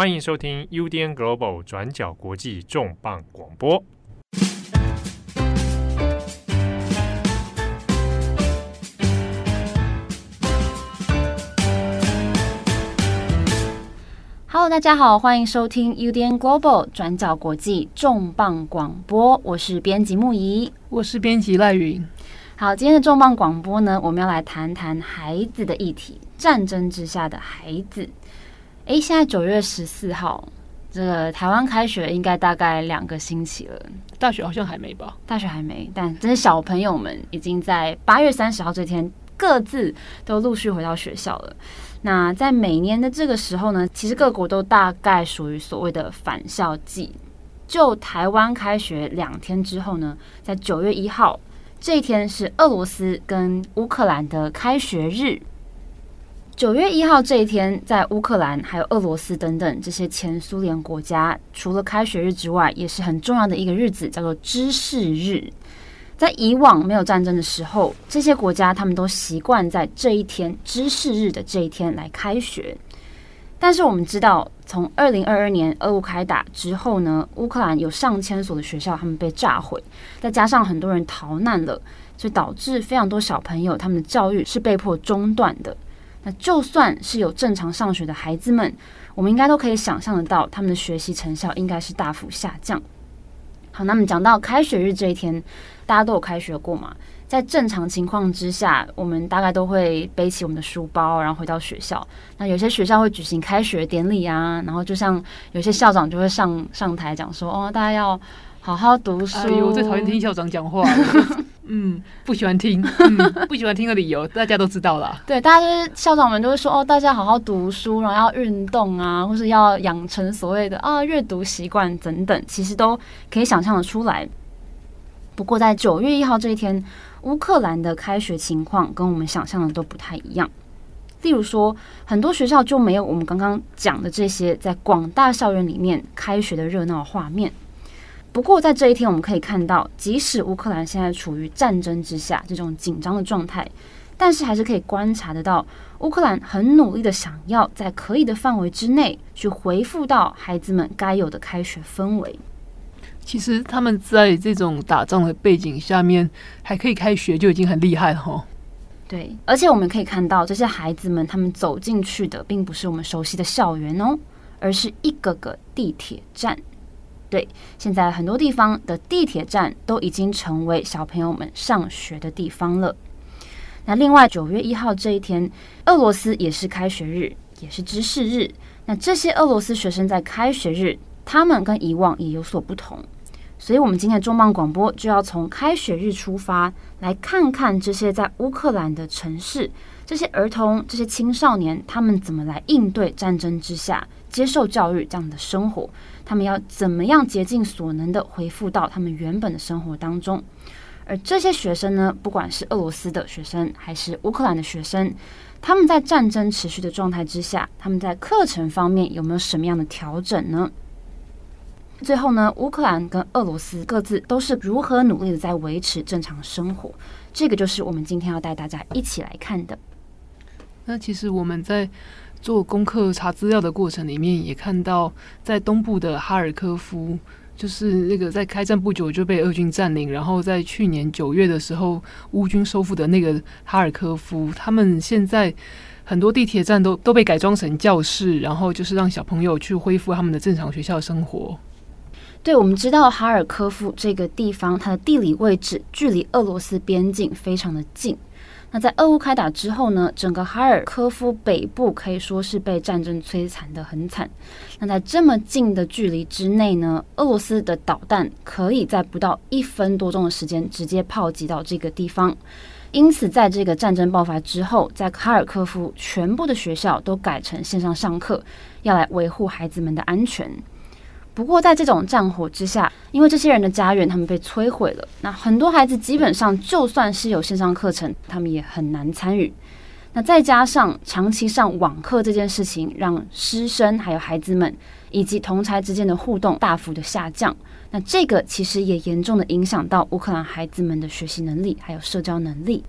欢迎收听 UDN Global 转角国际重磅广播。Hello，大家好，欢迎收听 UDN Global 转角国际重磅广播。我是编辑木仪，我是编辑赖云。好，今天的重磅广播呢，我们要来谈谈孩子的议题——战争之下的孩子。诶，现在九月十四号。这个台湾开学应该大概两个星期了，大学好像还没吧？大学还没，但这些小朋友们已经在八月三十号这天各自都陆续回到学校了。那在每年的这个时候呢，其实各国都大概属于所谓的返校季。就台湾开学两天之后呢，在九月一号这一天是俄罗斯跟乌克兰的开学日。九月一号这一天，在乌克兰还有俄罗斯等等这些前苏联国家，除了开学日之外，也是很重要的一个日子，叫做知识日。在以往没有战争的时候，这些国家他们都习惯在这一天知识日的这一天来开学。但是我们知道，从二零二二年俄乌开打之后呢，乌克兰有上千所的学校他们被炸毁，再加上很多人逃难了，所以导致非常多小朋友他们的教育是被迫中断的。那就算是有正常上学的孩子们，我们应该都可以想象得到，他们的学习成效应该是大幅下降。好，那么讲到开学日这一天，大家都有开学过嘛？在正常情况之下，我们大概都会背起我们的书包，然后回到学校。那有些学校会举行开学典礼啊，然后就像有些校长就会上上台讲说：“哦，大家要好好读书。”哎呦，我最讨厌听校长讲话了。嗯，不喜欢听，嗯，不喜欢听的理由大家都知道了。对，大家就是校长们都会说哦，大家好好读书，然后要运动啊，或是要养成所谓的啊阅读习惯等等，其实都可以想象的出来。不过在九月一号这一天，乌克兰的开学情况跟我们想象的都不太一样。例如说，很多学校就没有我们刚刚讲的这些在广大校园里面开学的热闹画面。不过，在这一天，我们可以看到，即使乌克兰现在处于战争之下，这种紧张的状态，但是还是可以观察得到，乌克兰很努力的想要在可以的范围之内去回复到孩子们该有的开学氛围。其实他们在这种打仗的背景下面还可以开学，就已经很厉害了哈。对，而且我们可以看到，这些孩子们他们走进去的，并不是我们熟悉的校园哦，而是一个个地铁站。对，现在很多地方的地铁站都已经成为小朋友们上学的地方了。那另外，九月一号这一天，俄罗斯也是开学日，也是知识日。那这些俄罗斯学生在开学日，他们跟以往也有所不同。所以，我们今天的重磅广播就要从开学日出发，来看看这些在乌克兰的城市，这些儿童、这些青少年，他们怎么来应对战争之下接受教育这样的生活。他们要怎么样竭尽所能的恢复到他们原本的生活当中？而这些学生呢，不管是俄罗斯的学生还是乌克兰的学生，他们在战争持续的状态之下，他们在课程方面有没有什么样的调整呢？最后呢，乌克兰跟俄罗斯各自都是如何努力的在维持正常生活？这个就是我们今天要带大家一起来看的。那其实我们在。做功课查资料的过程里面，也看到在东部的哈尔科夫，就是那个在开战不久就被俄军占领，然后在去年九月的时候乌军收复的那个哈尔科夫，他们现在很多地铁站都都被改装成教室，然后就是让小朋友去恢复他们的正常学校生活。对，我们知道哈尔科夫这个地方，它的地理位置距离俄罗斯边境非常的近。那在俄乌开打之后呢，整个哈尔科夫北部可以说是被战争摧残得很惨。那在这么近的距离之内呢，俄罗斯的导弹可以在不到一分多钟的时间直接炮击到这个地方。因此，在这个战争爆发之后，在哈尔科夫全部的学校都改成线上上课，要来维护孩子们的安全。不过，在这种战火之下，因为这些人的家园他们被摧毁了，那很多孩子基本上就算是有线上课程，他们也很难参与。那再加上长期上网课这件事情，让师生还有孩子们以及同才之间的互动大幅的下降。那这个其实也严重的影响到乌克兰孩子们的学习能力还有社交能力。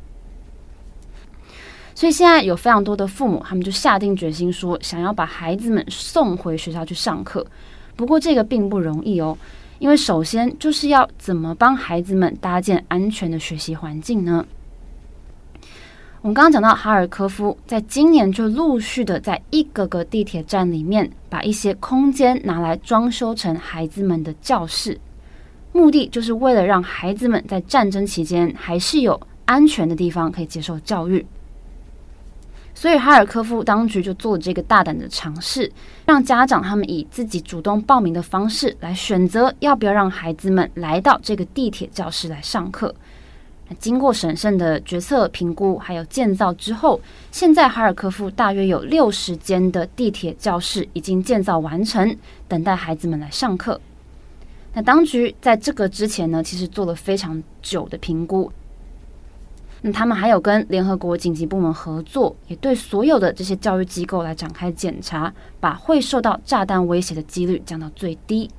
所以现在有非常多的父母，他们就下定决心说，想要把孩子们送回学校去上课。不过这个并不容易哦，因为首先就是要怎么帮孩子们搭建安全的学习环境呢？我们刚刚讲到哈尔科夫，在今年就陆续的在一个个地铁站里面，把一些空间拿来装修成孩子们的教室，目的就是为了让孩子们在战争期间还是有安全的地方可以接受教育。所以哈尔科夫当局就做了这个大胆的尝试，让家长他们以自己主动报名的方式来选择要不要让孩子们来到这个地铁教室来上课。经过审慎的决策评估，还有建造之后，现在哈尔科夫大约有六十间的地铁教室已经建造完成，等待孩子们来上课。那当局在这个之前呢，其实做了非常久的评估。那他们还有跟联合国紧急部门合作，也对所有的这些教育机构来展开检查，把会受到炸弹威胁的几率降到最低。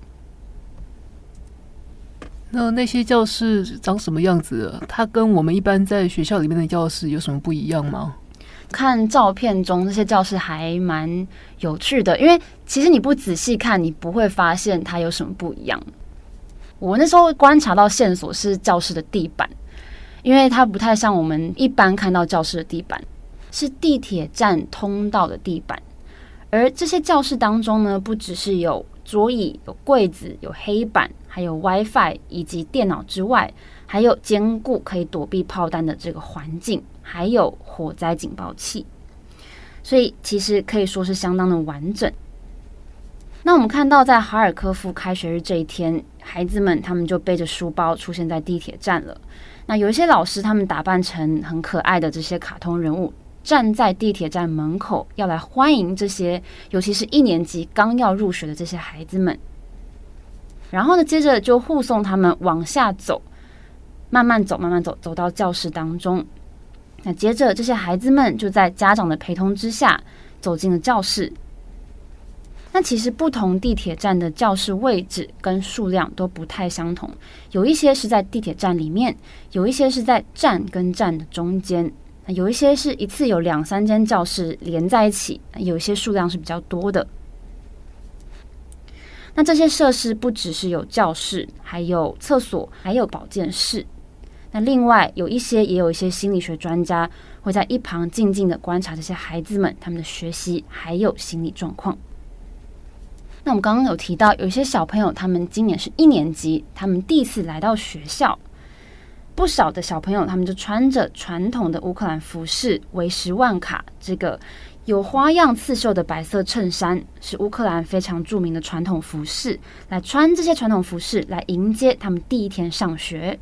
那那些教室长什么样子？它跟我们一般在学校里面的教室有什么不一样吗？看照片中这些教室还蛮有趣的，因为其实你不仔细看，你不会发现它有什么不一样。我那时候观察到线索是教室的地板。因为它不太像我们一般看到教室的地板，是地铁站通道的地板。而这些教室当中呢，不只是有桌椅、有柜子、有黑板，还有 WiFi 以及电脑之外，还有坚固可以躲避炮弹的这个环境，还有火灾警报器。所以其实可以说是相当的完整。那我们看到，在哈尔科夫开学日这一天，孩子们他们就背着书包出现在地铁站了。那有一些老师，他们打扮成很可爱的这些卡通人物，站在地铁站门口，要来欢迎这些，尤其是一年级刚要入学的这些孩子们。然后呢，接着就护送他们往下走，慢慢走，慢慢走，走到教室当中。那接着，这些孩子们就在家长的陪同之下，走进了教室。那其实不同地铁站的教室位置跟数量都不太相同，有一些是在地铁站里面，有一些是在站跟站的中间，有一些是一次有两三间教室连在一起，有一些数量是比较多的。那这些设施不只是有教室，还有厕所，还有保健室。那另外有一些也有一些心理学专家会在一旁静静的观察这些孩子们他们的学习还有心理状况。那我们刚刚有提到，有一些小朋友，他们今年是一年级，他们第一次来到学校。不少的小朋友，他们就穿着传统的乌克兰服饰，为十万卡这个有花样刺绣的白色衬衫，是乌克兰非常著名的传统服饰。来穿这些传统服饰来迎接他们第一天上学。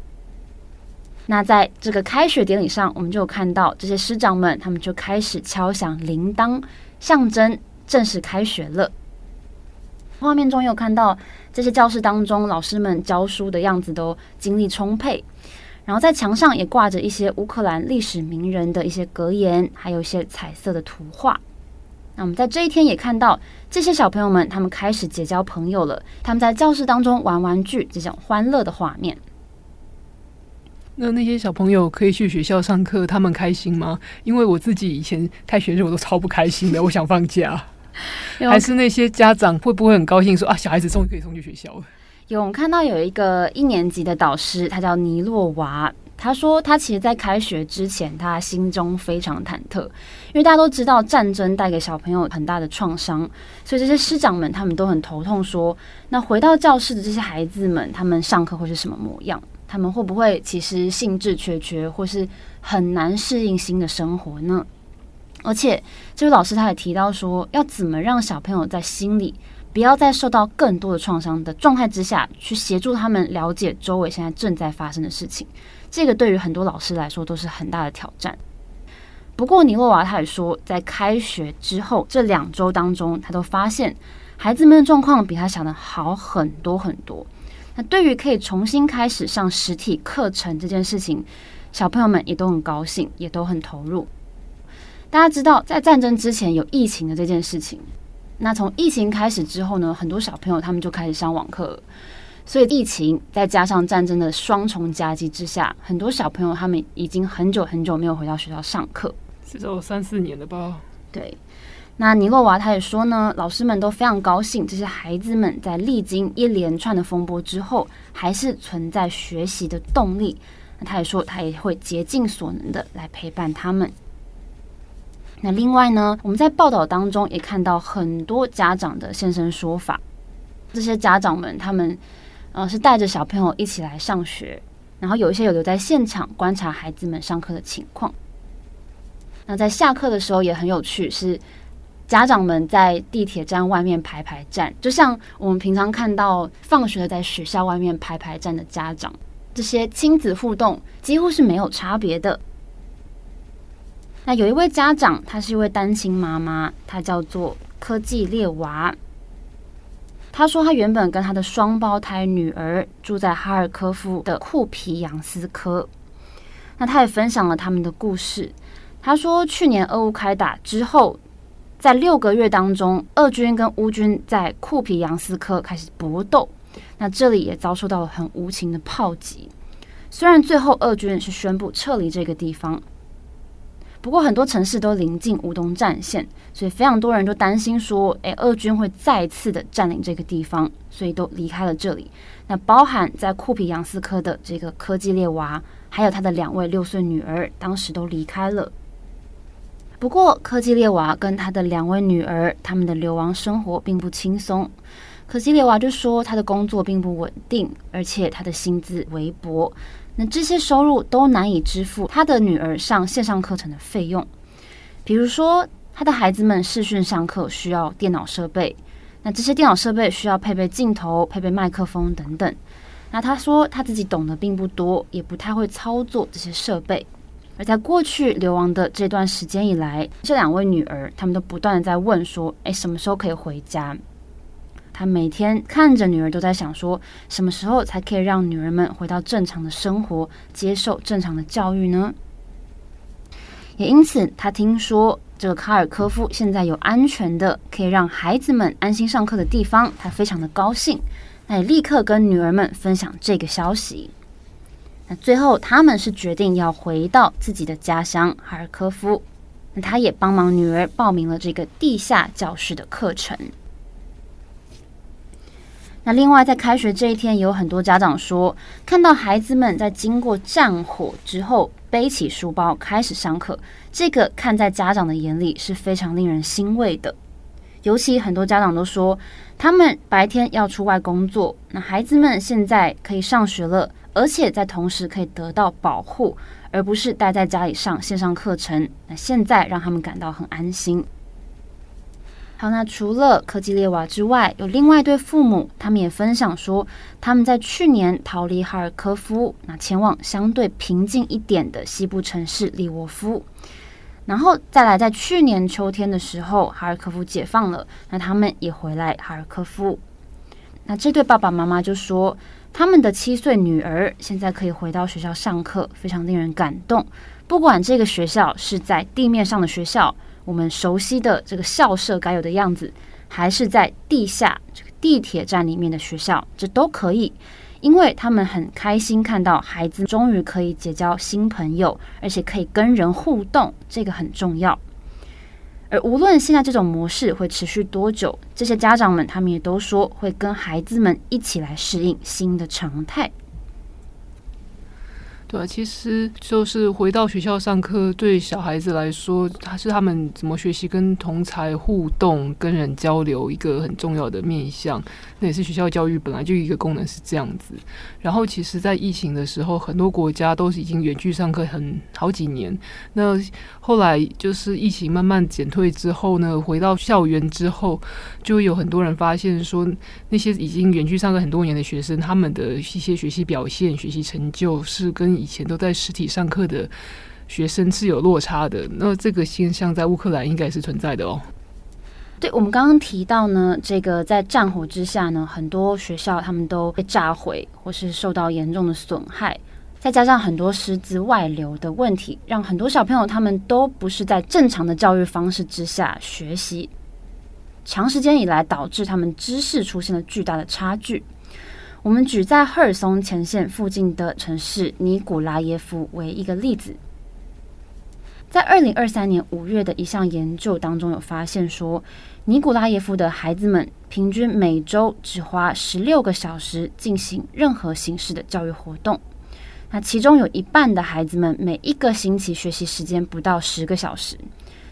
那在这个开学典礼上，我们就有看到这些师长们，他们就开始敲响铃铛，象征正式开学了。画面中有看到这些教室当中，老师们教书的样子都精力充沛，然后在墙上也挂着一些乌克兰历史名人的一些格言，还有一些彩色的图画。那我们在这一天也看到这些小朋友们，他们开始结交朋友了，他们在教室当中玩玩具，这种欢乐的画面。那那些小朋友可以去学校上课，他们开心吗？因为我自己以前开学的时候我都超不开心的，我想放假。还是那些家长会不会很高兴说啊，小孩子终于可以送去学校了？有，我看到有一个一年级的导师，他叫尼洛娃，他说他其实，在开学之前，他心中非常忐忑，因为大家都知道战争带给小朋友很大的创伤，所以这些师长们他们都很头痛说，说那回到教室的这些孩子们，他们上课会是什么模样？他们会不会其实兴致缺缺，或是很难适应新的生活呢？而且，这位老师他也提到说，要怎么让小朋友在心里不要再受到更多的创伤的状态之下去协助他们了解周围现在正在发生的事情。这个对于很多老师来说都是很大的挑战。不过，尼洛娃他也说，在开学之后这两周当中，他都发现孩子们的状况比他想的好很多很多。那对于可以重新开始上实体课程这件事情，小朋友们也都很高兴，也都很投入。大家知道，在战争之前有疫情的这件事情。那从疫情开始之后呢，很多小朋友他们就开始上网课了。所以疫情再加上战争的双重夹击之下，很多小朋友他们已经很久很久没有回到学校上课。至少三四年了吧。对，那尼洛娃他也说呢，老师们都非常高兴，这些孩子们在历经一连串的风波之后，还是存在学习的动力。那他也说，他也会竭尽所能的来陪伴他们。那另外呢，我们在报道当中也看到很多家长的现身说法，这些家长们他们呃是带着小朋友一起来上学，然后有一些有留在现场观察孩子们上课的情况。那在下课的时候也很有趣，是家长们在地铁站外面排排站，就像我们平常看到放学在学校外面排排站的家长，这些亲子互动几乎是没有差别的。那有一位家长，她是一位单亲妈妈，她叫做科技列娃。她说，她原本跟她的双胞胎女儿住在哈尔科夫的库皮扬斯科。那她也分享了他们的故事。她说，去年俄乌开打之后，在六个月当中，俄军跟乌军在库皮扬斯科开始搏斗，那这里也遭受到了很无情的炮击。虽然最后俄军是宣布撤离这个地方，不过很多城市都临近乌东战线，所以非常多人都担心说，诶，俄军会再次的占领这个地方，所以都离开了这里。那包含在库皮扬斯科的这个科技列娃，还有他的两位六岁女儿，当时都离开了。不过，科技列娃跟他的两位女儿，他们的流亡生活并不轻松。科技列娃就说，他的工作并不稳定，而且他的薪资微薄，那这些收入都难以支付他的女儿上线上课程的费用。比如说，他的孩子们视讯上课需要电脑设备，那这些电脑设备需要配备镜头、配备麦克风等等。那他说他自己懂得并不多，也不太会操作这些设备。而在过去流亡的这段时间以来，这两位女儿，她们都不断的在问说：“诶，什么时候可以回家？”他每天看着女儿，都在想说：“什么时候才可以让女儿们回到正常的生活，接受正常的教育呢？”也因此，他听说这个哈尔科夫现在有安全的可以让孩子们安心上课的地方，他非常的高兴，那也立刻跟女儿们分享这个消息。那最后，他们是决定要回到自己的家乡哈尔科夫。那他也帮忙女儿报名了这个地下教室的课程。那另外，在开学这一天，有很多家长说，看到孩子们在经过战火之后背起书包开始上课，这个看在家长的眼里是非常令人欣慰的。尤其很多家长都说，他们白天要出外工作，那孩子们现在可以上学了。而且在同时可以得到保护，而不是待在家里上线上课程。那现在让他们感到很安心。好，那除了科技列娃之外，有另外一对父母，他们也分享说，他们在去年逃离哈尔科夫，那前往相对平静一点的西部城市利沃夫，然后再来在去年秋天的时候，哈尔科夫解放了，那他们也回来哈尔科夫。那这对爸爸妈妈就说。他们的七岁女儿现在可以回到学校上课，非常令人感动。不管这个学校是在地面上的学校，我们熟悉的这个校舍该有的样子，还是在地下这个地铁站里面的学校，这都可以，因为他们很开心看到孩子终于可以结交新朋友，而且可以跟人互动，这个很重要。而无论现在这种模式会持续多久，这些家长们他们也都说会跟孩子们一起来适应新的常态。对，其实就是回到学校上课，对小孩子来说，他是他们怎么学习跟同才互动、跟人交流一个很重要的面向。那也是学校教育本来就一个功能是这样子。然后，其实，在疫情的时候，很多国家都是已经远距上课很好几年。那后来就是疫情慢慢减退之后呢，回到校园之后，就有很多人发现说，那些已经远距上课很多年的学生，他们的一些学习表现、学习成就是跟以前都在实体上课的学生是有落差的，那这个现象在乌克兰应该是存在的哦。对，我们刚刚提到呢，这个在战火之下呢，很多学校他们都被炸毁或是受到严重的损害，再加上很多师资外流的问题，让很多小朋友他们都不是在正常的教育方式之下学习，长时间以来导致他们知识出现了巨大的差距。我们举在赫尔松前线附近的城市尼古拉耶夫为一个例子。在二零二三年五月的一项研究当中，有发现说，尼古拉耶夫的孩子们平均每周只花十六个小时进行任何形式的教育活动。那其中有一半的孩子们每一个星期学习时间不到十个小时。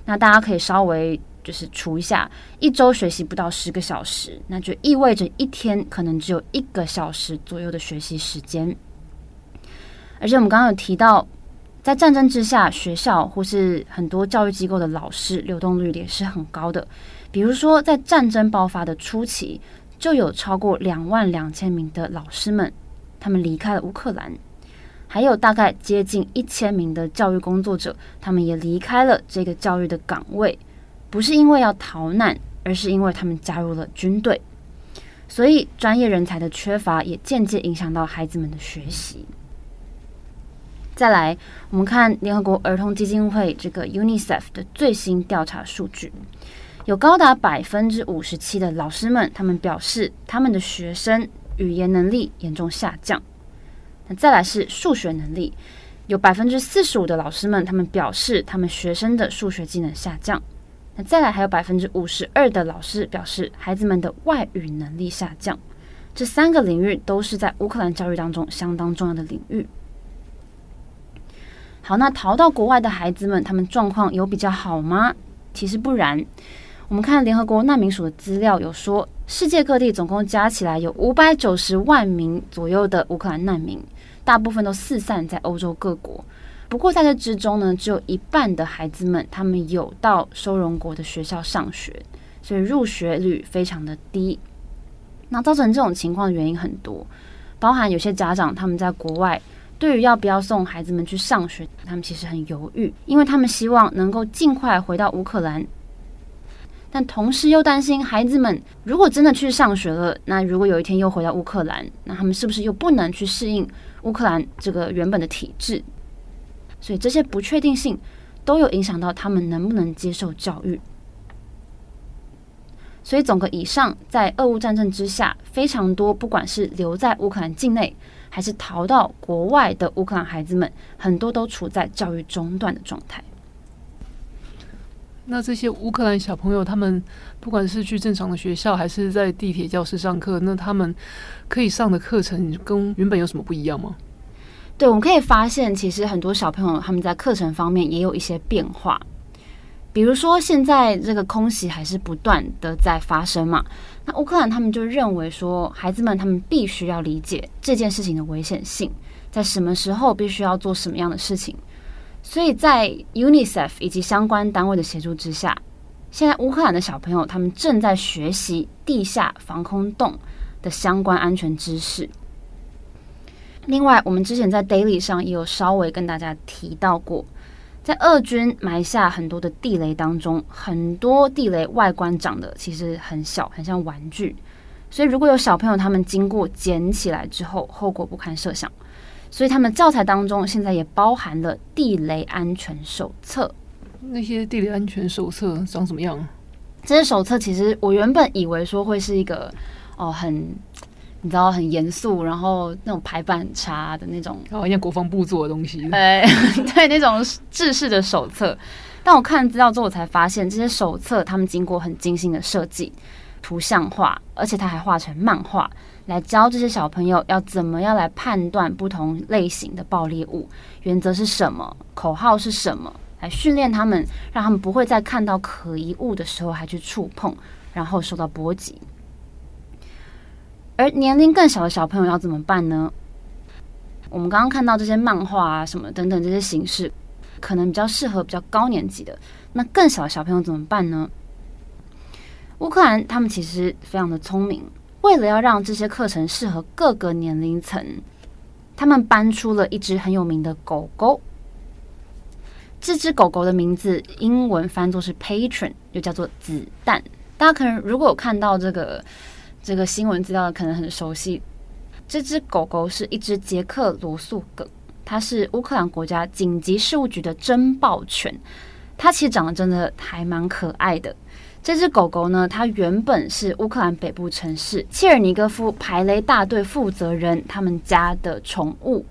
那大家可以稍微就是除一下，一周学习不到十个小时，那就意味着一天可能只有一个小时左右的学习时间。而且我们刚刚有提到。在战争之下，学校或是很多教育机构的老师流动率也是很高的。比如说，在战争爆发的初期，就有超过两万两千名的老师们，他们离开了乌克兰；还有大概接近一千名的教育工作者，他们也离开了这个教育的岗位，不是因为要逃难，而是因为他们加入了军队。所以，专业人才的缺乏也间接影响到孩子们的学习。再来，我们看联合国儿童基金会这个 UNICEF 的最新调查数据，有高达百分之五十七的老师们，他们表示他们的学生语言能力严重下降。那再来是数学能力，有百分之四十五的老师们，他们表示他们学生的数学技能下降。那再来还有百分之五十二的老师表示孩子们的外语能力下降。这三个领域都是在乌克兰教育当中相当重要的领域。好，那逃到国外的孩子们，他们状况有比较好吗？其实不然。我们看联合国难民署的资料，有说世界各地总共加起来有五百九十万名左右的乌克兰难民，大部分都四散在欧洲各国。不过在这之中呢，只有一半的孩子们他们有到收容国的学校上学，所以入学率非常的低。那造成这种情况的原因很多，包含有些家长他们在国外。对于要不要送孩子们去上学，他们其实很犹豫，因为他们希望能够尽快回到乌克兰，但同时又担心孩子们如果真的去上学了，那如果有一天又回到乌克兰，那他们是不是又不能去适应乌克兰这个原本的体制？所以这些不确定性都有影响到他们能不能接受教育。所以总个以上，在俄乌战争之下，非常多不管是留在乌克兰境内，还是逃到国外的乌克兰孩子们，很多都处在教育中断的状态。那这些乌克兰小朋友，他们不管是去正常的学校，还是在地铁教室上课，那他们可以上的课程跟原本有什么不一样吗？对，我们可以发现，其实很多小朋友他们在课程方面也有一些变化。比如说，现在这个空袭还是不断的在发生嘛。那乌克兰他们就认为说，孩子们他们必须要理解这件事情的危险性，在什么时候必须要做什么样的事情。所以在 UNICEF 以及相关单位的协助之下，现在乌克兰的小朋友他们正在学习地下防空洞的相关安全知识。另外，我们之前在 Daily 上也有稍微跟大家提到过。在俄军埋下很多的地雷当中，很多地雷外观长得其实很小，很像玩具。所以如果有小朋友他们经过捡起来之后，后果不堪设想。所以他们教材当中现在也包含了地雷安全手册。那些地雷安全手册长什么样？这些手册其实我原本以为说会是一个哦很。你知道很严肃，然后那种排版很差的那种，好像国防部做的东西。哎，对，那种制式的手册。但我看资料之后，我才发现这些手册他们经过很精心的设计，图像化，而且他还画成漫画，来教这些小朋友要怎么样来判断不同类型的爆裂物，原则是什么，口号是什么，来训练他们，让他们不会在看到可疑物的时候还去触碰，然后受到波及。而年龄更小的小朋友要怎么办呢？我们刚刚看到这些漫画啊，什么等等这些形式，可能比较适合比较高年级的。那更小的小朋友怎么办呢？乌克兰他们其实非常的聪明，为了要让这些课程适合各个年龄层，他们搬出了一只很有名的狗狗。这只狗狗的名字英文翻作是 Patron，又叫做子弹。大家可能如果有看到这个。这个新闻资料可能很熟悉，这只狗狗是一只捷克罗素梗，它是乌克兰国家紧急事务局的侦报犬，它其实长得真的还蛮可爱的。这只狗狗呢，它原本是乌克兰北部城市切尔尼戈夫排雷大队负责人他们家的宠物，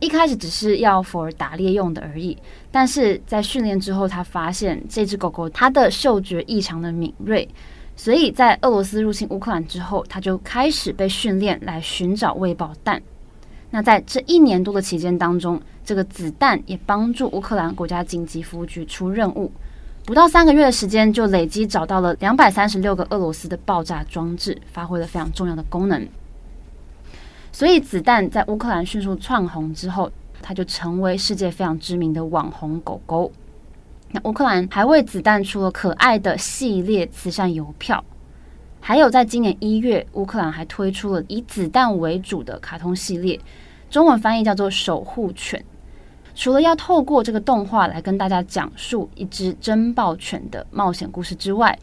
一开始只是要 for 打猎用的而已，但是在训练之后，他发现这只狗狗它的嗅觉异常的敏锐，所以在俄罗斯入侵乌克兰之后，它就开始被训练来寻找未爆弹。那在这一年多的期间当中，这个子弹也帮助乌克兰国家紧急服务局出任务，不到三个月的时间就累积找到了两百三十六个俄罗斯的爆炸装置，发挥了非常重要的功能。所以，子弹在乌克兰迅速窜红之后，它就成为世界非常知名的网红狗狗。乌克兰还为子弹出了可爱的系列慈善邮票，还有在今年一月，乌克兰还推出了以子弹为主的卡通系列，中文翻译叫做《守护犬》。除了要透过这个动画来跟大家讲述一只侦爆犬的冒险故事之外，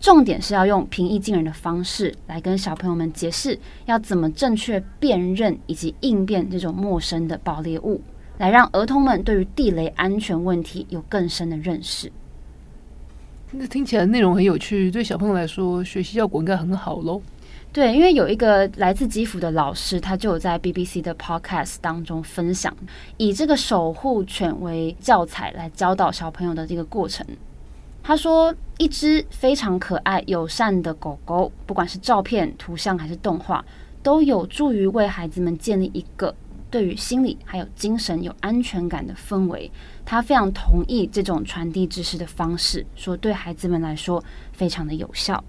重点是要用平易近人的方式来跟小朋友们解释要怎么正确辨认以及应变这种陌生的爆裂物，来让儿童们对于地雷安全问题有更深的认识。那听起来内容很有趣，对小朋友来说学习效果应该很好喽。对，因为有一个来自基辅的老师，他就有在 BBC 的 Podcast 当中分享，以这个守护犬为教材来教导小朋友的这个过程。他说：“一只非常可爱、友善的狗狗，不管是照片、图像还是动画，都有助于为孩子们建立一个对于心理还有精神有安全感的氛围。”他非常同意这种传递知识的方式，说对孩子们来说非常的有效。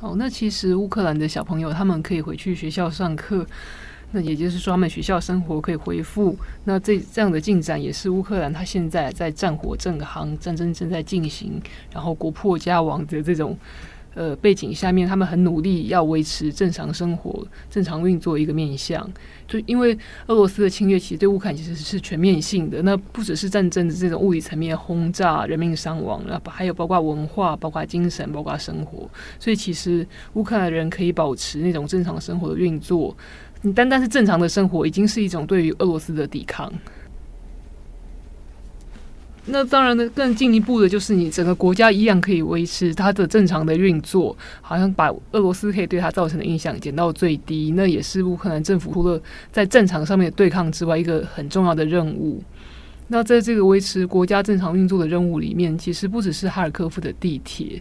哦，那其实乌克兰的小朋友他们可以回去学校上课。那也就是说，他们学校生活可以恢复。那这这样的进展也是乌克兰他现在在战火正行、战争正在进行，然后国破家亡的这种呃背景下面，他们很努力要维持正常生活、正常运作一个面向。就因为俄罗斯的侵略，其实对乌克兰其实是全面性的。那不只是战争的这种物理层面轰炸、人命伤亡，然后还有包括文化、包括精神、包括生活。所以其实乌克兰人可以保持那种正常生活的运作。你单单是正常的生活，已经是一种对于俄罗斯的抵抗。那当然呢，更进一步的就是你整个国家一样可以维持它的正常的运作，好像把俄罗斯可以对它造成的影响减到最低。那也是乌克兰政府除了在战场上面的对抗之外，一个很重要的任务。那在这个维持国家正常运作的任务里面，其实不只是哈尔科夫的地铁，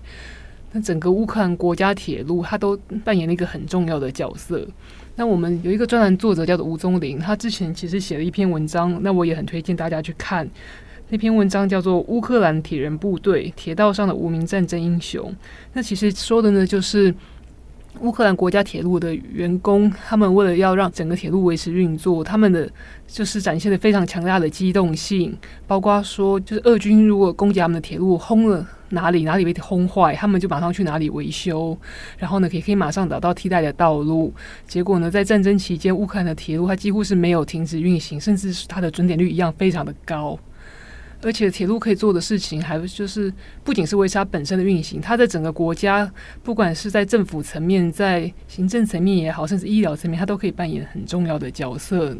那整个乌克兰国家铁路它都扮演了一个很重要的角色。那我们有一个专栏作者叫做吴宗林，他之前其实写了一篇文章，那我也很推荐大家去看。那篇文章叫做《乌克兰铁人部队：铁道上的无名战争英雄》。那其实说的呢，就是乌克兰国家铁路的员工，他们为了要让整个铁路维持运作，他们的就是展现了非常强大的机动性，包括说，就是俄军如果攻击他们的铁路，轰了。哪里哪里被轰坏，他们就马上去哪里维修，然后呢，可以可以马上找到替代的道路。结果呢，在战争期间，乌克兰的铁路它几乎是没有停止运行，甚至是它的准点率一样非常的高。而且铁路可以做的事情，还就是不仅是维持它本身的运行，它在整个国家，不管是在政府层面、在行政层面也好，甚至医疗层面，它都可以扮演很重要的角色。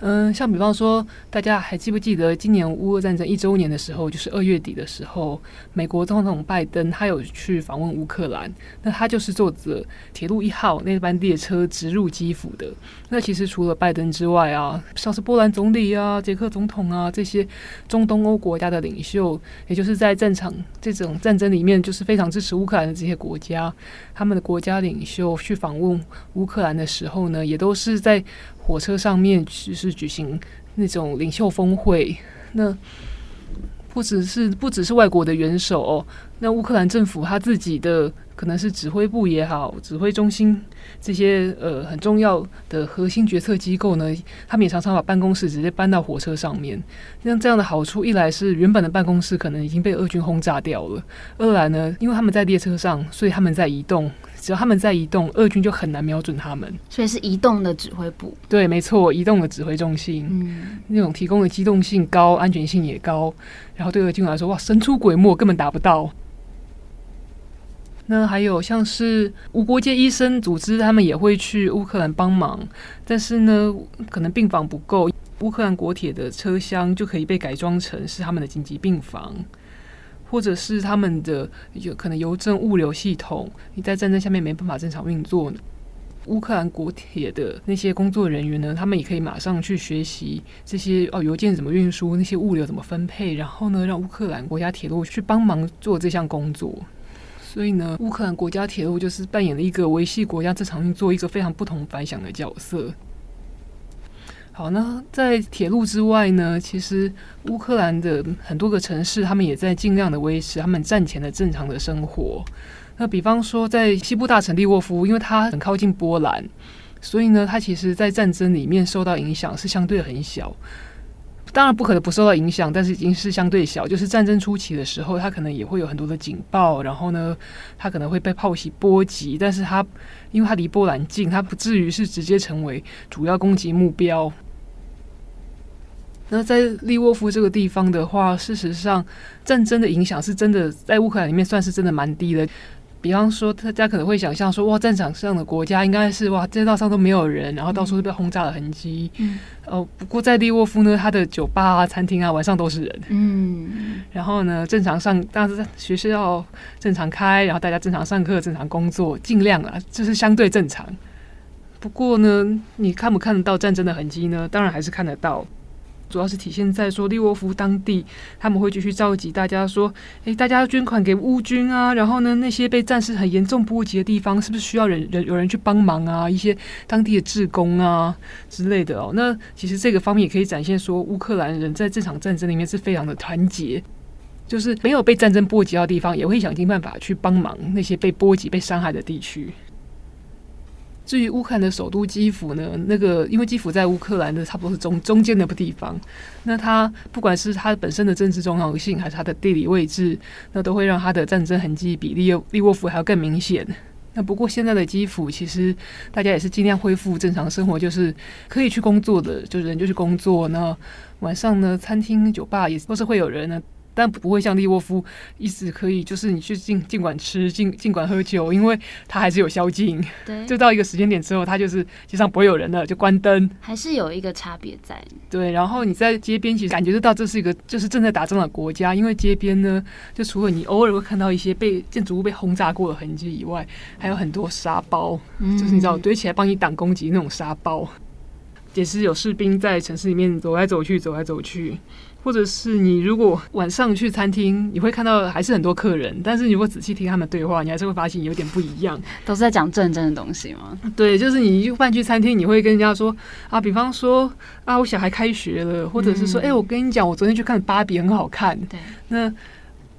嗯，像比方说，大家还记不记得今年乌俄战争一周年的时候，就是二月底的时候，美国总统拜登他有去访问乌克兰，那他就是坐着铁路一号那班列车直入基辅的。那其实除了拜登之外啊，像是波兰总理啊、捷克总统啊这些中东欧国家的领袖，也就是在战场这种战争里面就是非常支持乌克兰的这些国家，他们的国家领袖去访问乌克兰的时候呢，也都是在。火车上面就是举行那种领袖峰会，那不只是不只是外国的元首哦，那乌克兰政府他自己的可能是指挥部也好，指挥中心这些呃很重要的核心决策机构呢，他们也常常把办公室直接搬到火车上面。像这样的好处，一来是原本的办公室可能已经被俄军轰炸掉了，二来呢，因为他们在列车上，所以他们在移动。只要他们在移动，俄军就很难瞄准他们。所以是移动的指挥部。对，没错，移动的指挥中心，嗯，那种提供的机动性高，安全性也高。然后对俄军来说，哇，神出鬼没，根本达不到。那还有像是无国界医生组织，他们也会去乌克兰帮忙，但是呢，可能病房不够，乌克兰国铁的车厢就可以被改装成是他们的紧急病房。或者是他们的有可能邮政物流系统，你在战争下面没办法正常运作呢。乌克兰国铁的那些工作人员呢，他们也可以马上去学习这些哦，邮件怎么运输，那些物流怎么分配，然后呢，让乌克兰国家铁路去帮忙做这项工作。所以呢，乌克兰国家铁路就是扮演了一个维系国家正常运作一个非常不同凡响的角色。好，那在铁路之外呢，其实乌克兰的很多个城市，他们也在尽量的维持他们战前的正常的生活。那比方说，在西部大城利沃夫，因为它很靠近波兰，所以呢，它其实在战争里面受到影响是相对很小。当然不可能不受到影响，但是已经是相对小。就是战争初期的时候，它可能也会有很多的警报，然后呢，它可能会被炮袭波及，但是它因为它离波兰近，它不至于是直接成为主要攻击目标。那在利沃夫这个地方的话，事实上战争的影响是真的在乌克兰里面算是真的蛮低的。比方说，大家可能会想象说，哇，战场上的国家应该是哇，街道上都没有人，然后到处都被轰炸的痕迹。嗯。哦，不过在利沃夫呢，它的酒吧啊、餐厅啊，晚上都是人。嗯。然后呢，正常上，当时学校正常开，然后大家正常上课、正常工作，尽量啊，就是相对正常。不过呢，你看不看得到战争的痕迹呢？当然还是看得到。主要是体现在说利沃夫当地，他们会继续召集大家说：“诶，大家捐款给乌军啊！然后呢，那些被战事很严重波及的地方，是不是需要人人有人去帮忙啊？一些当地的志工啊之类的哦。那其实这个方面也可以展现说，乌克兰人在这场战争里面是非常的团结，就是没有被战争波及到的地方，也会想尽办法去帮忙那些被波及、被伤害的地区。”至于乌克兰的首都基辅呢，那个因为基辅在乌克兰的差不多是中中间的地方，那它不管是它本身的政治重要性，还是它的地理位置，那都会让它的战争痕迹比利利沃夫还要更明显。那不过现在的基辅其实大家也是尽量恢复正常生活，就是可以去工作的，就人就去工作。那晚上呢，餐厅、酒吧也都是会有人呢。但不会像利沃夫一直可以，就是你去尽尽管吃，尽尽管喝酒，因为它还是有宵禁。对，就到一个时间点之后，它就是街上不会有人了，就关灯。还是有一个差别在。对，然后你在街边，其实感觉得到这是一个就是正在打仗的国家，因为街边呢，就除了你偶尔会看到一些被建筑物被轰炸过的痕迹以外，还有很多沙包，嗯、就是你知道堆起来帮你挡攻击那种沙包，也是有士兵在城市里面走来走去，走来走去。或者是你如果晚上去餐厅，你会看到还是很多客人，但是你如果仔细听他们对话，你还是会发现有点不一样。都是在讲战争的东西吗？对，就是你一饭去餐厅，你会跟人家说啊，比方说啊，我小孩开学了，或者是说，哎、嗯欸，我跟你讲，我昨天去看芭比，很好看。对，那。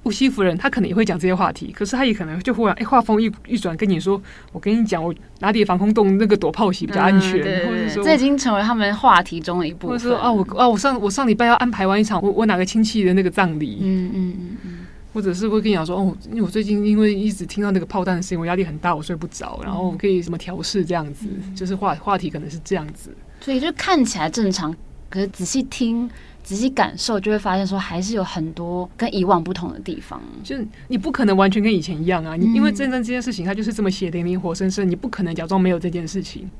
乌西夫人，她可能也会讲这些话题，可是她也可能就忽然哎，话锋一一转，跟你说：“我跟你讲，我哪里防空洞那个躲炮袭比较安全。嗯”对对对，或者说，这已经成为他们话题中的一部分。或者说啊，我啊，我上我上礼拜要安排完一场我我哪个亲戚的那个葬礼。嗯嗯嗯嗯。或者是会跟你讲说：“哦，因为我最近因为一直听到那个炮弹的声音，我压力很大，我睡不着。然后我可以什么调试这样子，嗯、就是话话题可能是这样子。所以就看起来正常，可是仔细听。”仔细感受，就会发现说还是有很多跟以往不同的地方。就是你不可能完全跟以前一样啊！你因为战争这件事情，它就是这么血淋淋、活生生，你不可能假装没有这件事情。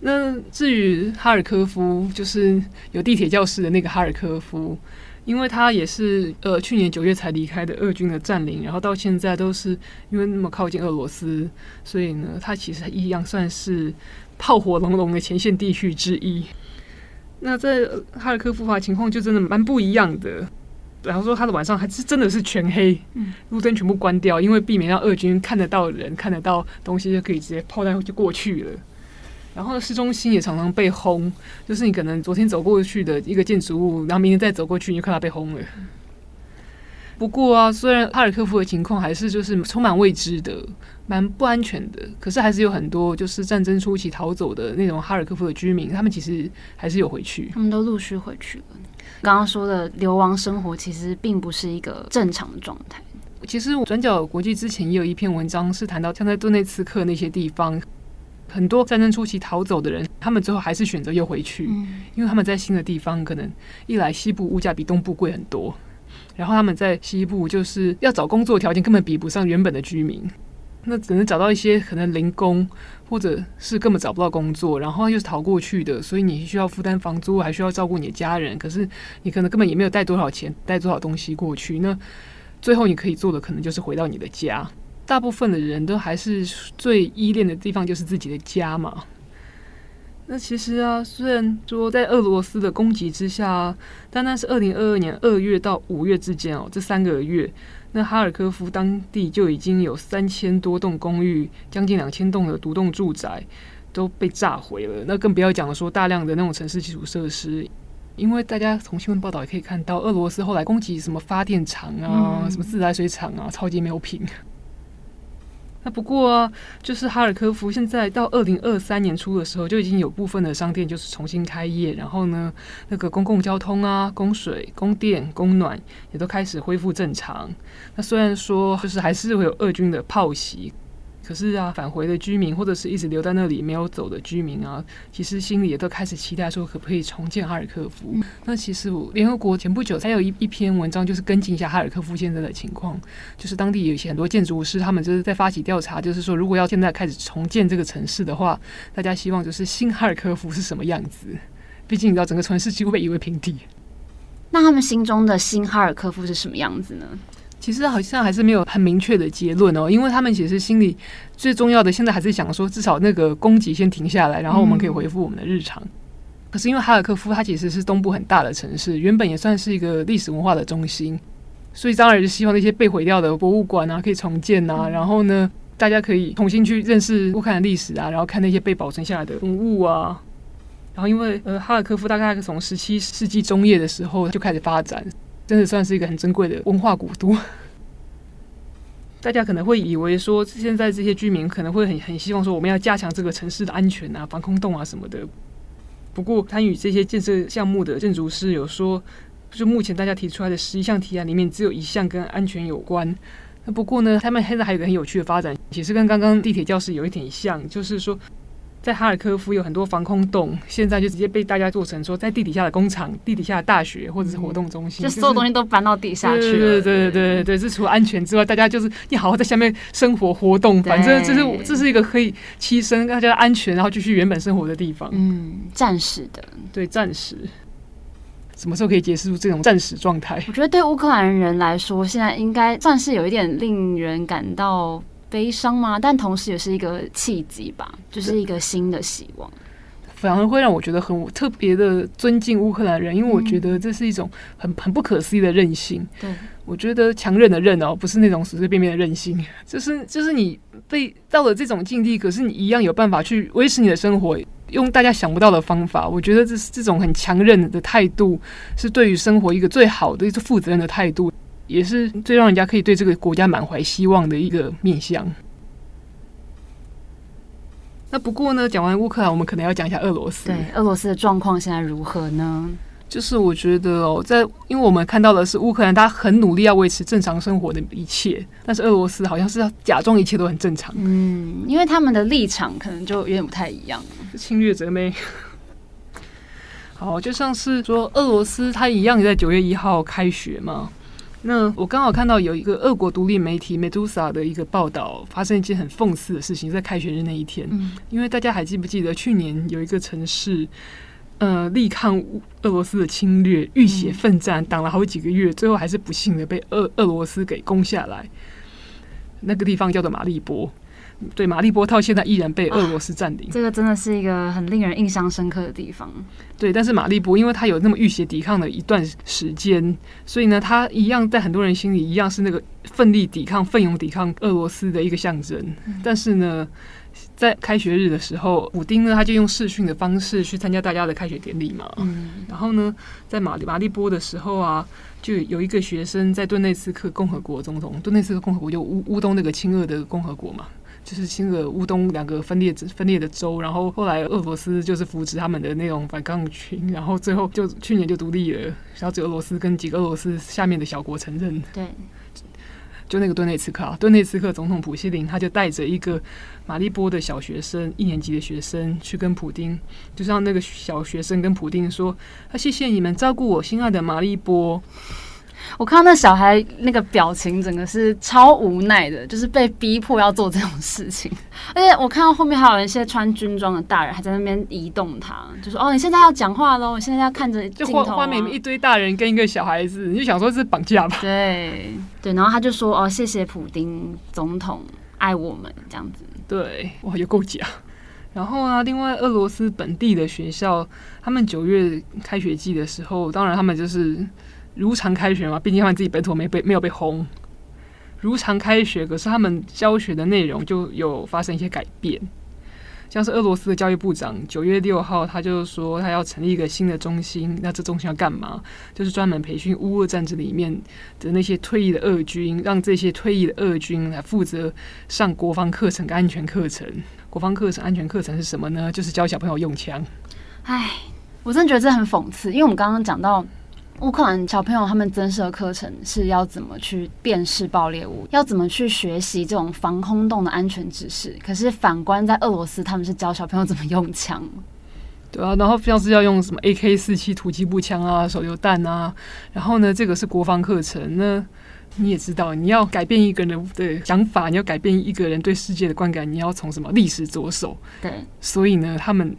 那至于哈尔科夫，就是有地铁教室的那个哈尔科夫，因为他也是呃去年九月才离开的俄军的占领，然后到现在都是因为那么靠近俄罗斯，所以呢，他其实一样算是炮火隆隆的前线地区之一。那在哈尔科夫的情况就真的蛮不一样的。然后说他的晚上还是真的是全黑，路灯全部关掉，因为避免让俄军看得到人、看得到东西，就可以直接炮弹就过去了。然后市中心也常常被轰，就是你可能昨天走过去的一个建筑物，然后明天再走过去，你就看到被轰了。不过啊，虽然哈尔科夫的情况还是就是充满未知的，蛮不安全的，可是还是有很多就是战争初期逃走的那种哈尔科夫的居民，他们其实还是有回去，他们都陆续回去了。刚刚说的流亡生活其实并不是一个正常的状态。其实转角国际之前也有一篇文章是谈到，像在顿内茨克那些地方，很多战争初期逃走的人，他们最后还是选择又回去，因为他们在新的地方可能一来西部物价比东部贵很多。然后他们在西部就是要找工作条件根本比不上原本的居民，那只能找到一些可能零工，或者是根本找不到工作，然后又是逃过去的，所以你需要负担房租，还需要照顾你的家人。可是你可能根本也没有带多少钱，带多少东西过去。那最后你可以做的可能就是回到你的家。大部分的人都还是最依恋的地方就是自己的家嘛。那其实啊，虽然说在俄罗斯的攻击之下，单单是二零二二年二月到五月之间哦，这三个月，那哈尔科夫当地就已经有三千多栋公寓，将近两千栋的独栋住宅都被炸毁了。那更不要讲，说大量的那种城市基础设施，因为大家从新闻报道也可以看到，俄罗斯后来攻击什么发电厂啊、嗯、什么自来水厂啊，超级没有品。那不过啊，就是哈尔科夫现在到二零二三年初的时候，就已经有部分的商店就是重新开业，然后呢，那个公共交通啊、供水、供电、供暖也都开始恢复正常。那虽然说就是还是会有俄军的炮袭。可是啊，返回的居民或者是一直留在那里没有走的居民啊，其实心里也都开始期待说，可不可以重建哈尔科夫？那其实联合国前不久才有一一篇文章，就是跟进一下哈尔科夫现在的情况，就是当地有一些很多建筑师，他们就是在发起调查，就是说如果要现在开始重建这个城市的话，大家希望就是新哈尔科夫是什么样子？毕竟你知道，整个城市几乎被夷为平地。那他们心中的新哈尔科夫是什么样子呢？其实好像还是没有很明确的结论哦，因为他们其实心里最重要的，现在还是想说，至少那个供给先停下来，然后我们可以恢复我们的日常。嗯、可是因为哈尔科夫它其实是东部很大的城市，原本也算是一个历史文化的中心，所以当然就希望那些被毁掉的博物馆啊可以重建啊，嗯、然后呢，大家可以重新去认识乌克兰历史啊，然后看那些被保存下来的文物啊。然后因为呃哈尔科夫大概从十七世纪中叶的时候就开始发展。真的算是一个很珍贵的文化古都。大家可能会以为说，现在这些居民可能会很很希望说，我们要加强这个城市的安全啊、防空洞啊什么的。不过，参与这些建设项目的建筑师有说，就目前大家提出来的十一项提案里面，只有一项跟安全有关。那不过呢，他们现在还有一个很有趣的发展，其实跟刚刚地铁教室有一点像，就是说。在哈尔科夫有很多防空洞，现在就直接被大家做成说，在地底下的工厂、地底下的大学或者是活动中心，嗯、就所有东西都搬到地下去了。对对对对对，这除了安全之外，大家就是你好好在下面生活活动，反正这是这是一个可以栖身大家安全，然后继续原本生活的地方。嗯，暂时的，对，暂时。什么时候可以结束这种暂时状态？我觉得对乌克兰人来说，现在应该算是有一点令人感到。悲伤吗？但同时也是一个契机吧，就是一个新的希望。反而会让我觉得很特别的尊敬乌克兰人，因为我觉得这是一种很很不可思议的韧性。对，我觉得强韧的韧哦，不是那种随随便便的韧性，就是就是你被到了这种境地，可是你一样有办法去维持你的生活，用大家想不到的方法。我觉得这是这种很强韧的态度，是对于生活一个最好的一个负责任的态度。也是最让人家可以对这个国家满怀希望的一个面向。那不过呢，讲完乌克兰，我们可能要讲一下俄罗斯。对，俄罗斯的状况现在如何呢？就是我觉得哦，在因为我们看到的是乌克兰，他很努力要维持正常生活的一切，但是俄罗斯好像是要假装一切都很正常。嗯，因为他们的立场可能就有点不太一样。侵略者没？好，就像是说俄罗斯，他一样也在九月一号开学嘛。那我刚好看到有一个俄国独立媒体 Medusa 的一个报道，发生一件很讽刺的事情，在开学日那一天。嗯，因为大家还记不记得去年有一个城市，呃，力抗俄罗斯的侵略，浴血奋战，挡了好几个月，最后还是不幸的被俄俄罗斯给攻下来。那个地方叫做马利波。对，马利波到现在依然被俄罗斯占领。啊，这个真的是一个很令人印象深刻的地方。对，但是马利波因为他有那么浴血抵抗的一段时间，所以呢，他一样在很多人心里一样是那个奋力抵抗、奋勇抵抗俄罗斯的一个象征。嗯、但是呢，在开学日的时候，普丁呢他就用视讯的方式去参加大家的开学典礼嘛。嗯。然后呢，在马马利波的时候啊，就有一个学生在顿内茨克共和国总统，顿内茨克共和国就乌乌东那个亲俄的共和国嘛。就是新的乌东两个分裂分裂的州，然后后来俄罗斯就是扶持他们的那种反抗群，然后最后就去年就独立了，然后只有俄罗斯跟几个俄罗斯下面的小国承认。对，就那个顿内茨克啊，顿内茨克总统普希林他就带着一个马利波的小学生，一年级的学生去跟普丁，就让那个小学生跟普丁说：“他谢谢你们照顾我心爱的马利波。”我看到那小孩那个表情，整个是超无奈的，就是被逼迫要做这种事情。而且我看到后面还有一些穿军装的大人还在那边移动他，就说：“哦，你现在要讲话喽，你现在要看着镜头啊。”就画面一堆大人跟一个小孩子，你就想说是绑架吧？对对，然后他就说：“哦，谢谢普丁总统爱我们这样子。”对，哇，有够假。然后啊，另外俄罗斯本地的学校，他们九月开学季的时候，当然他们就是。如常开学嘛，毕竟他们自己本土没被没有被轰，如常开学。可是他们教学的内容就有发生一些改变，像是俄罗斯的教育部长九月六号，他就说他要成立一个新的中心。那这中心要干嘛？就是专门培训乌俄战争里面的那些退役的俄军，让这些退役的俄军来负责上国防课程跟安全课程。国防课程、安全课程是什么呢？就是教小朋友用枪。唉，我真的觉得这很讽刺，因为我们刚刚讲到。乌克兰小朋友他们增设课程是要怎么去辨识爆裂物，要怎么去学习这种防空洞的安全知识。可是反观在俄罗斯，他们是教小朋友怎么用枪。对啊，然后像是要用什么 AK 四七突击步枪啊、手榴弹啊。然后呢，这个是国防课程。那你也知道，你要改变一个人的想法，你要改变一个人对世界的观感，你要从什么历史着手。对，所以呢，他们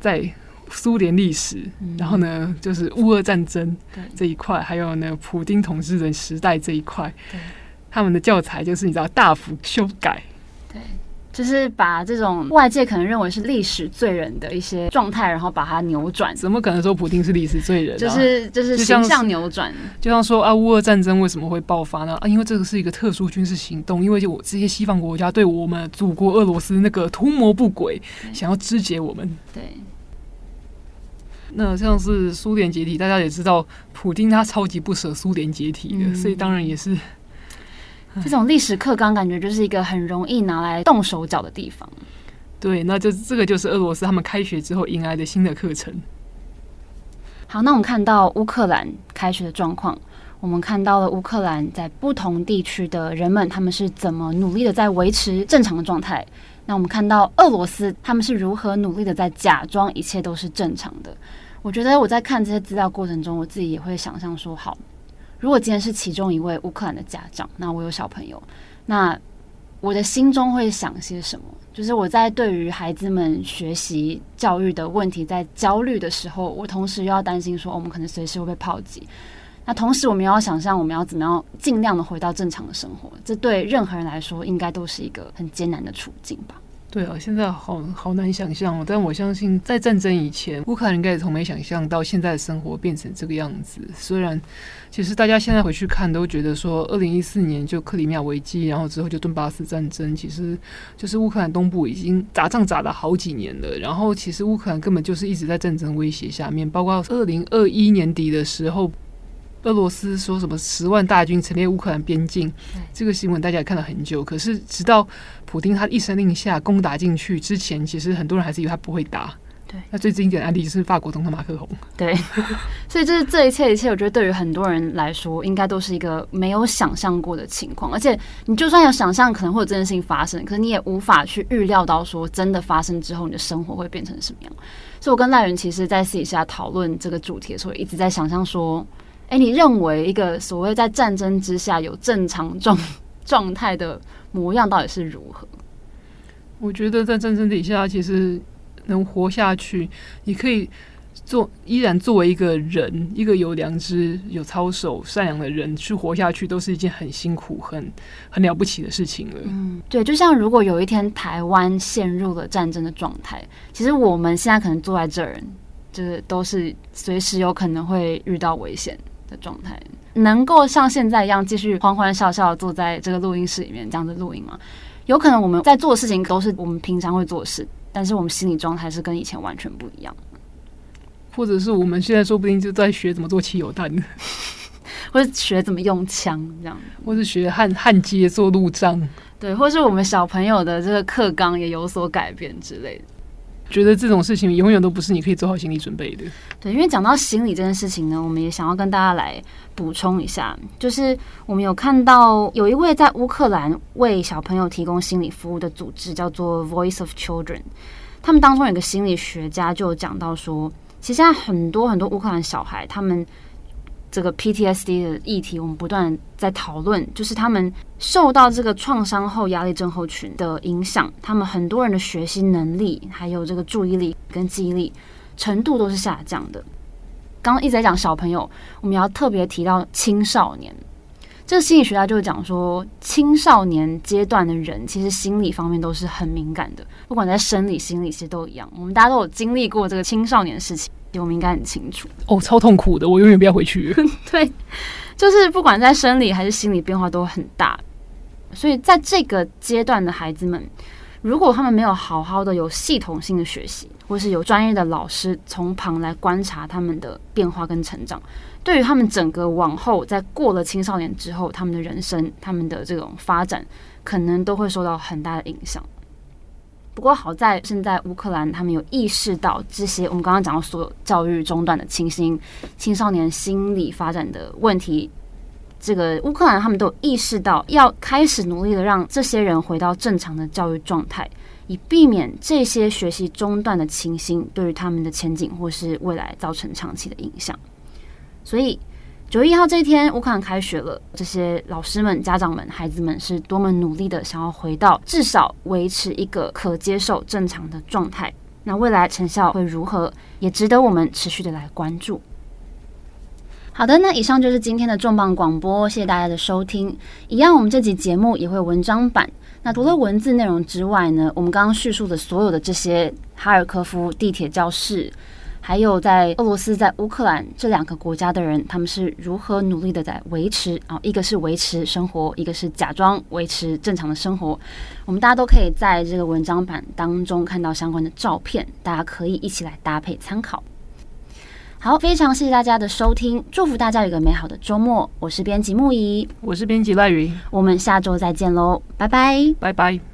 在。苏联历史，然后呢，就是乌俄战争这一块，还有呢，普丁统治的时代这一块，他们的教材就是你知道大幅修改，对，就是把这种外界可能认为是历史罪人的一些状态，然后把它扭转。怎么可能说普丁是历史罪人？就是就是形象扭转，就像说啊，乌俄战争为什么会爆发呢？啊，因为这个是一个特殊军事行动，因为就我这些西方国家对我们祖国俄罗斯那个图谋不轨，想要肢解我们，对。那像是苏联解体，大家也知道，普京他超级不舍苏联解体的，嗯、所以当然也是这种历史课纲，感觉就是一个很容易拿来动手脚的地方。对，那就这个就是俄罗斯他们开学之后迎来的新的课程。好，那我们看到乌克兰开学的状况，我们看到了乌克兰在不同地区的人们，他们是怎么努力的在维持正常的状态。那我们看到俄罗斯，他们是如何努力的在假装一切都是正常的。我觉得我在看这些资料过程中，我自己也会想象说：好，如果今天是其中一位乌克兰的家长，那我有小朋友，那我的心中会想些什么？就是我在对于孩子们学习教育的问题在焦虑的时候，我同时又要担心说，我们可能随时会被炮击。那同时，我们要想象我们要怎么样尽量的回到正常的生活。这对任何人来说，应该都是一个很艰难的处境吧。对啊，现在好好难想象哦。但我相信，在战争以前，乌克兰应该也从没想象到现在的生活变成这个样子。虽然，其实大家现在回去看，都觉得说，二零一四年就克里米亚危机，然后之后就顿巴斯战争，其实就是乌克兰东部已经打仗打了好几年了。然后，其实乌克兰根本就是一直在战争威胁下面，包括二零二一年底的时候。俄罗斯说什么十万大军陈列乌克兰边境，这个新闻大家也看了很久。可是直到普丁他一声令下攻打进去之前，其实很多人还是以为他不会打。对，那最经典的案例就是法国总统马克龙。对，所以这是这一切一切，我觉得对于很多人来说，应该都是一个没有想象过的情况。而且你就算有想象，可能会有这件事情发生，可是你也无法去预料到说真的发生之后，你的生活会变成什么样。所以我跟赖源其实，在私底下讨论这个主题的时候，一直在想象说。哎，你认为一个所谓在战争之下有正常状状态的模样到底是如何？我觉得在战争底下，其实能活下去，你可以做依然作为一个人，一个有良知、有操守、善良的人去活下去，都是一件很辛苦、很很了不起的事情了。嗯，对，就像如果有一天台湾陷入了战争的状态，其实我们现在可能坐在这儿，就是都是随时有可能会遇到危险。的状态能够像现在一样继续欢欢笑笑坐在这个录音室里面这样子录音吗？有可能我们在做的事情都是我们平常会做的事，但是我们心理状态是跟以前完全不一样。或者是我们现在说不定就在学怎么做汽油弹，或者学怎么用枪这样，或是学焊焊接做路障，对，或是我们小朋友的这个课纲也有所改变之类的。觉得这种事情永远都不是你可以做好心理准备的。对，因为讲到心理这件事情呢，我们也想要跟大家来补充一下，就是我们有看到有一位在乌克兰为小朋友提供心理服务的组织，叫做 Voice of Children。他们当中有个心理学家就讲到说，其实现在很多很多乌克兰小孩，他们这个 PTSD 的议题，我们不断在讨论，就是他们受到这个创伤后压力症候群的影响，他们很多人的学习能力，还有这个注意力跟记忆力程度都是下降的。刚刚一直在讲小朋友，我们要特别提到青少年。这个心理学家就讲说，青少年阶段的人其实心理方面都是很敏感的，不管在生理、心理，其实都一样。我们大家都有经历过这个青少年的事情，我们应该很清楚。哦，超痛苦的，我永远不要回去。对，就是不管在生理还是心理变化都很大，所以在这个阶段的孩子们，如果他们没有好好的有系统性的学习，或是有专业的老师从旁来观察他们的变化跟成长。对于他们整个往后，在过了青少年之后，他们的人生、他们的这种发展，可能都会受到很大的影响。不过好在现在乌克兰他们有意识到这些，我们刚刚讲到所有教育中断的情形、青少年心理发展的问题，这个乌克兰他们都有意识到要开始努力的让这些人回到正常的教育状态，以避免这些学习中断的情形对于他们的前景或是未来造成长期的影响。所以九月一号这一天，乌克兰开学了。这些老师们、家长们、孩子们是多么努力的，想要回到至少维持一个可接受、正常的状态。那未来成效会如何，也值得我们持续的来关注。好的，那以上就是今天的重磅广播，谢谢大家的收听。一样，我们这集节目也会有文章版。那除了文字内容之外呢，我们刚刚叙述的所有的这些哈尔科夫地铁教室。还有在俄罗斯、在乌克兰这两个国家的人，他们是如何努力的在维持啊？一个是维持生活，一个是假装维持正常的生活。我们大家都可以在这个文章版当中看到相关的照片，大家可以一起来搭配参考。好，非常谢谢大家的收听，祝福大家有个美好的周末。我是编辑木仪，我是编辑赖云，我们下周再见喽，拜拜，拜拜。